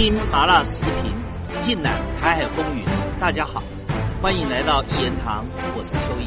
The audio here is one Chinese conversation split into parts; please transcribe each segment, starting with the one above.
听麻辣时评，尽览台海风云。大家好，欢迎来到一言堂，我是秋意。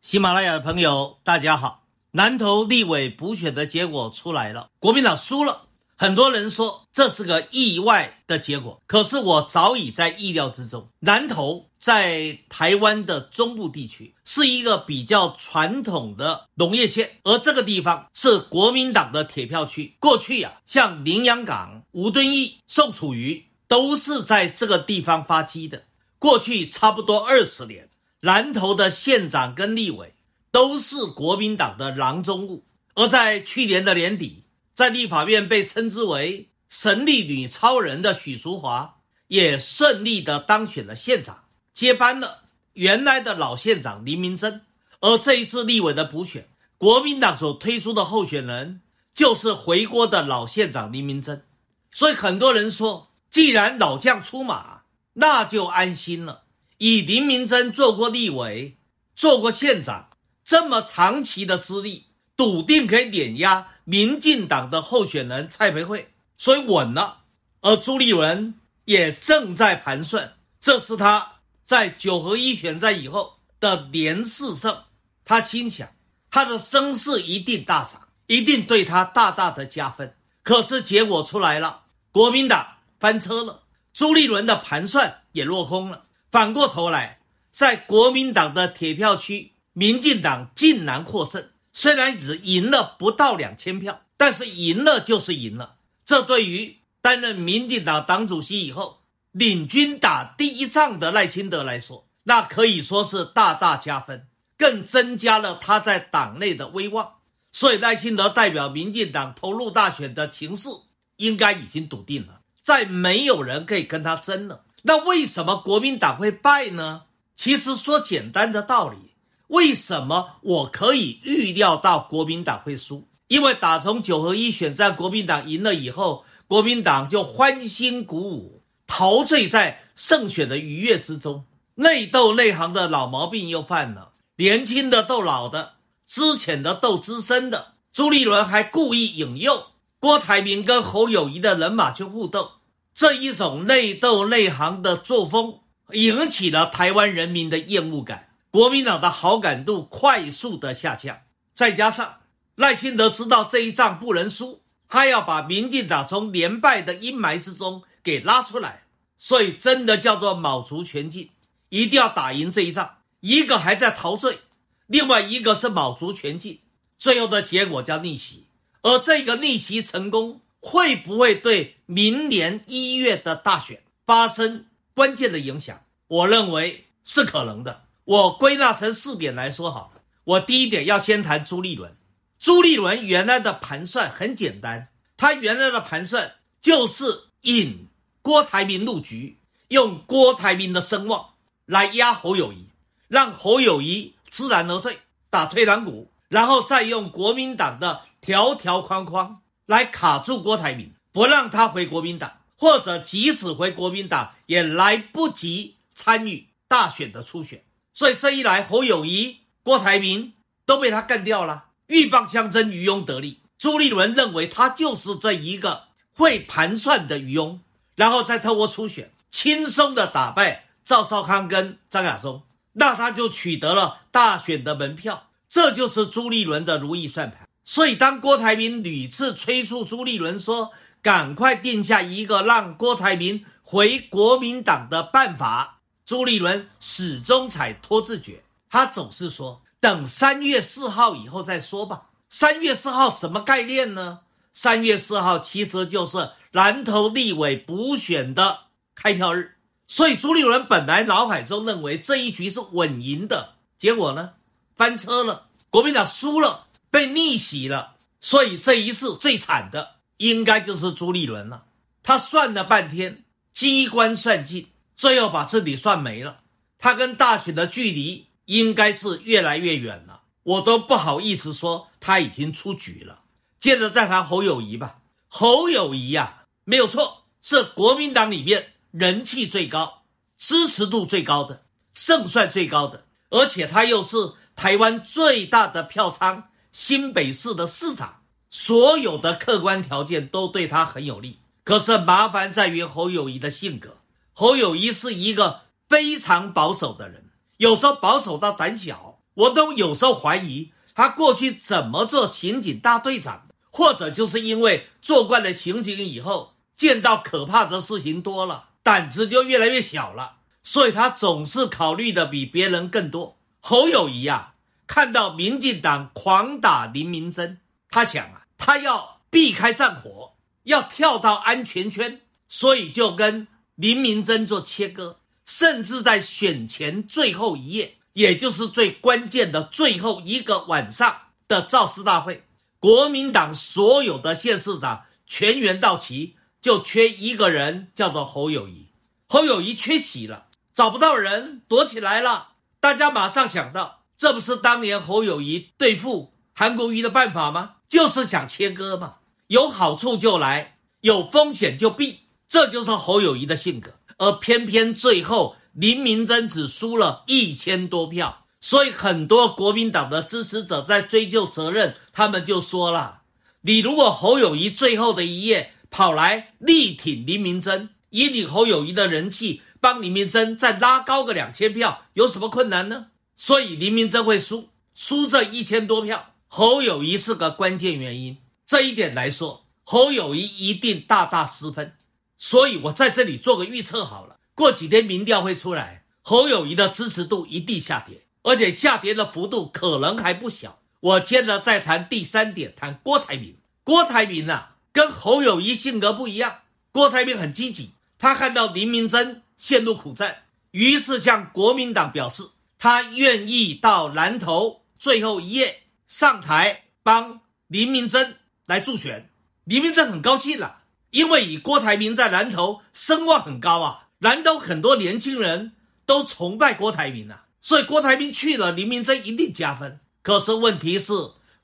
喜马拉雅的朋友，大家好。南投立委补选的结果出来了，国民党输了。很多人说这是个意外的结果，可是我早已在意料之中。南投在台湾的中部地区，是一个比较传统的农业县，而这个地方是国民党的铁票区。过去呀，像林洋港、吴敦义、宋楚瑜都是在这个地方发迹的。过去差不多二十年，南投的县长跟立委都是国民党的囊中物。而在去年的年底。在立法院被称之为“神力女超人”的许淑华，也顺利的当选了县长，接班了原来的老县长林明珍。而这一次立委的补选，国民党所推出的候选人就是回国的老县长林明珍。所以很多人说，既然老将出马，那就安心了。以林明珍做过立委、做过县长这么长期的资历，笃定可以碾压。民进党的候选人蔡培慧，所以稳了。而朱立伦也正在盘算，这是他在九合一选战以后的连四胜。他心想，他的声势一定大涨，一定对他大大的加分。可是结果出来了，国民党翻车了，朱立伦的盘算也落空了。反过头来，在国民党的铁票区，民进党竟然获胜。虽然只赢了不到两千票，但是赢了就是赢了。这对于担任民进党党主席以后领军打第一仗的赖清德来说，那可以说是大大加分，更增加了他在党内的威望。所以赖清德代表民进党投入大选的情势，应该已经笃定了，再没有人可以跟他争了。那为什么国民党会败呢？其实说简单的道理。为什么我可以预料到国民党会输？因为打从九合一选战国民党赢了以后，国民党就欢欣鼓舞，陶醉在胜选的愉悦之中。内斗内行的老毛病又犯了，年轻的斗老的，资浅的斗资深的。朱立伦还故意引诱郭台铭跟侯友谊的人马去互斗，这一种内斗内行的作风，引起了台湾人民的厌恶感。国民党的好感度快速的下降，再加上赖清德知道这一仗不能输，他要把民进党从连败的阴霾之中给拉出来，所以真的叫做卯足全劲，一定要打赢这一仗。一个还在陶醉，另外一个是卯足全劲，最后的结果叫逆袭。而这个逆袭成功，会不会对明年一月的大选发生关键的影响？我认为是可能的。我归纳成四点来说好了。我第一点要先谈朱立伦。朱立伦原来的盘算很简单，他原来的盘算就是引郭台铭入局，用郭台铭的声望来压侯友谊，让侯友谊知难而退，打退堂鼓，然后再用国民党的条条框框来卡住郭台铭，不让他回国民党，或者即使回国民党也来不及参与大选的初选。所以这一来，侯友谊、郭台铭都被他干掉了，鹬蚌相争，渔翁得利。朱立伦认为他就是这一个会盘算的渔翁，然后再透过初选轻松的打败赵少康跟张亚中，那他就取得了大选的门票。这就是朱立伦的如意算盘。所以当郭台铭屡次催促朱立伦说：“赶快定下一个让郭台铭回国民党的办法。”朱立伦始终采拖字诀，他总是说等三月四号以后再说吧。三月四号什么概念呢？三月四号其实就是蓝头立委补选的开票日，所以朱立伦本来脑海中认为这一局是稳赢的，结果呢翻车了，国民党输了，被逆袭了。所以这一次最惨的应该就是朱立伦了。他算了半天，机关算尽。最后把自己算没了，他跟大选的距离应该是越来越远了，我都不好意思说他已经出局了。接着再谈侯友谊吧，侯友谊呀，没有错，是国民党里面人气最高、支持度最高的、胜算最高的，而且他又是台湾最大的票仓新北市的市长，所有的客观条件都对他很有利。可是麻烦在于侯友谊的性格。侯友谊是一个非常保守的人，有时候保守到胆小，我都有时候怀疑他过去怎么做刑警大队长，或者就是因为做惯了刑警以后，见到可怕的事情多了，胆子就越来越小了，所以他总是考虑的比别人更多。侯友谊啊，看到民进党狂打林明珍，他想啊，他要避开战火。要跳到安全圈，所以就跟林明珍做切割，甚至在选前最后一夜，也就是最关键的最后一个晚上的造势大会，国民党所有的县市长全员到齐，就缺一个人，叫做侯友谊。侯友谊缺席了，找不到人，躲起来了。大家马上想到，这不是当年侯友谊对付韩国瑜的办法吗？就是想切割嘛。有好处就来，有风险就避，这就是侯友谊的性格。而偏偏最后林明珍只输了一千多票，所以很多国民党的支持者在追究责任，他们就说了：你如果侯友谊最后的一页跑来力挺林明珍，以你侯友谊的人气，帮林明珍再拉高个两千票，有什么困难呢？所以林明珍会输，输这一千多票，侯友谊是个关键原因。这一点来说，侯友谊一定大大失分，所以我在这里做个预测好了。过几天民调会出来，侯友谊的支持度一定下跌，而且下跌的幅度可能还不小。我接着再谈第三点，谈郭台铭。郭台铭啊，跟侯友谊性格不一样。郭台铭很积极，他看到林明珍陷入苦战，于是向国民党表示，他愿意到南投最后一夜上台帮林明珍。来助选，林明珍很高兴了，因为以郭台铭在南投声望很高啊，南投很多年轻人都崇拜郭台铭啊，所以郭台铭去了，林明珍一定加分。可是问题是，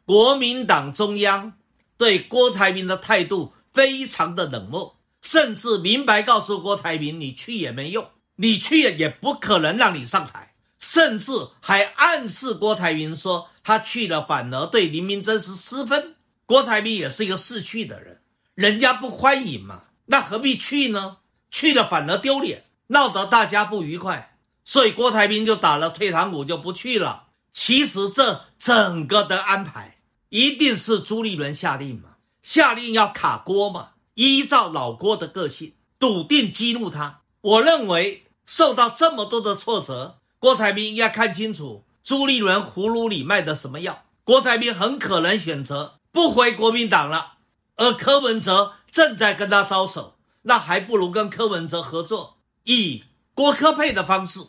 国民党中央对郭台铭的态度非常的冷漠，甚至明白告诉郭台铭，你去也没用，你去也不可能让你上台，甚至还暗示郭台铭说，他去了反而对林明珍是失分。郭台铭也是一个逝去的人，人家不欢迎嘛，那何必去呢？去了反而丢脸，闹得大家不愉快，所以郭台铭就打了退堂鼓，就不去了。其实这整个的安排一定是朱立伦下令嘛，下令要卡郭嘛，依照老郭的个性，笃定激怒他。我认为受到这么多的挫折，郭台铭应该看清楚朱立伦葫芦里卖的什么药。郭台铭很可能选择。不回国民党了，而柯文哲正在跟他招手，那还不如跟柯文哲合作，以郭科配的方式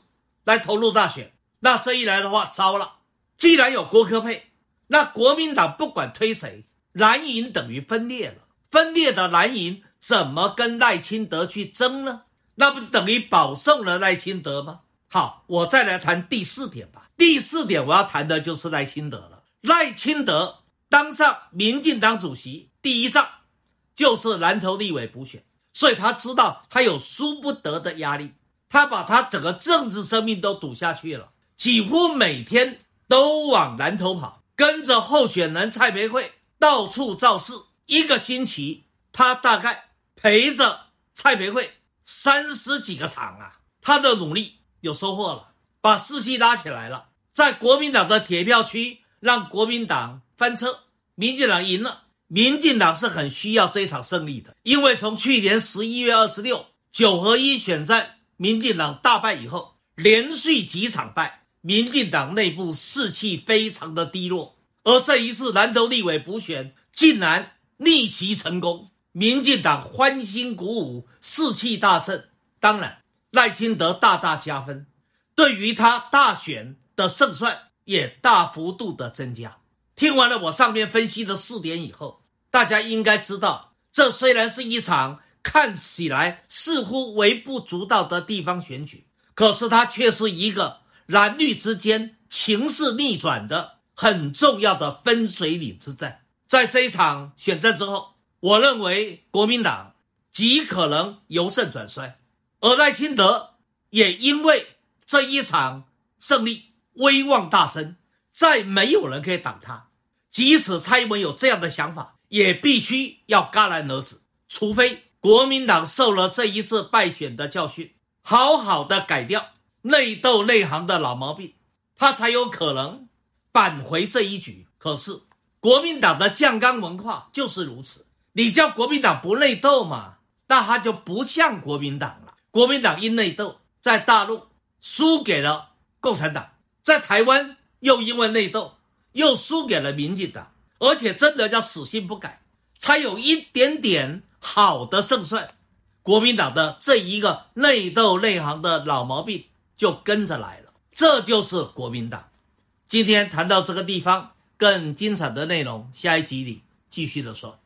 来投入大选。那这一来的话，糟了！既然有郭科配，那国民党不管推谁，蓝营等于分裂了。分裂的蓝营怎么跟赖清德去争呢？那不等于保送了赖清德吗？好，我再来谈第四点吧。第四点我要谈的就是赖清德了。赖清德。当上民进党主席第一仗就是南投立委补选，所以他知道他有输不得的压力，他把他整个政治生命都赌下去了，几乎每天都往南投跑，跟着候选人蔡培慧到处造势。一个星期，他大概陪着蔡培慧三十几个场啊，他的努力有收获了，把士气拉起来了，在国民党的铁票区让国民党翻车。民进党赢了，民进党是很需要这一场胜利的，因为从去年十一月二十六九合一选战，民进党大败以后，连续几场败，民进党内部士气非常的低落。而这一次南投立委补选竟然逆袭成功，民进党欢欣鼓舞，士气大振。当然，赖清德大大加分，对于他大选的胜算也大幅度的增加。听完了我上面分析的四点以后，大家应该知道，这虽然是一场看起来似乎微不足道的地方选举，可是它却是一个蓝绿之间情势逆转的很重要的分水岭之战。在这一场选战之后，我认为国民党极可能由盛转衰，而赖清德也因为这一场胜利威望大增。再没有人可以挡他，即使蔡英文有这样的想法，也必须要戛然而止。除非国民党受了这一次败选的教训，好好的改掉内斗内行的老毛病，他才有可能扳回这一局。可是国民党的酱缸文化就是如此，你叫国民党不内斗嘛，那他就不像国民党了。国民党因内斗，在大陆输给了共产党，在台湾又因为内斗又输给了民进党，而且真的叫死性不改，才有一点点。好的胜算，国民党的这一个内斗内行的老毛病就跟着来了，这就是国民党。今天谈到这个地方，更精彩的内容，下一集里继续的说。